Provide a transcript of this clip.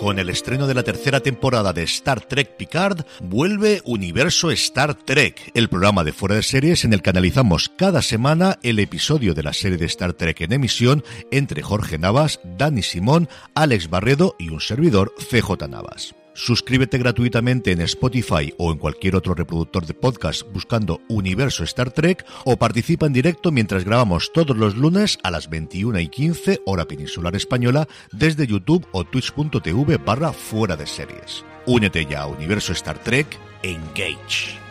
Con el estreno de la tercera temporada de Star Trek Picard, vuelve Universo Star Trek, el programa de fuera de series en el que analizamos cada semana el episodio de la serie de Star Trek en emisión entre Jorge Navas, Dani Simón, Alex Barredo y un servidor CJ Navas. Suscríbete gratuitamente en Spotify o en cualquier otro reproductor de podcast buscando Universo Star Trek o participa en directo mientras grabamos todos los lunes a las 21 y 15 hora peninsular española desde YouTube o twitch.tv barra fuera de series. Únete ya a Universo Star Trek Engage.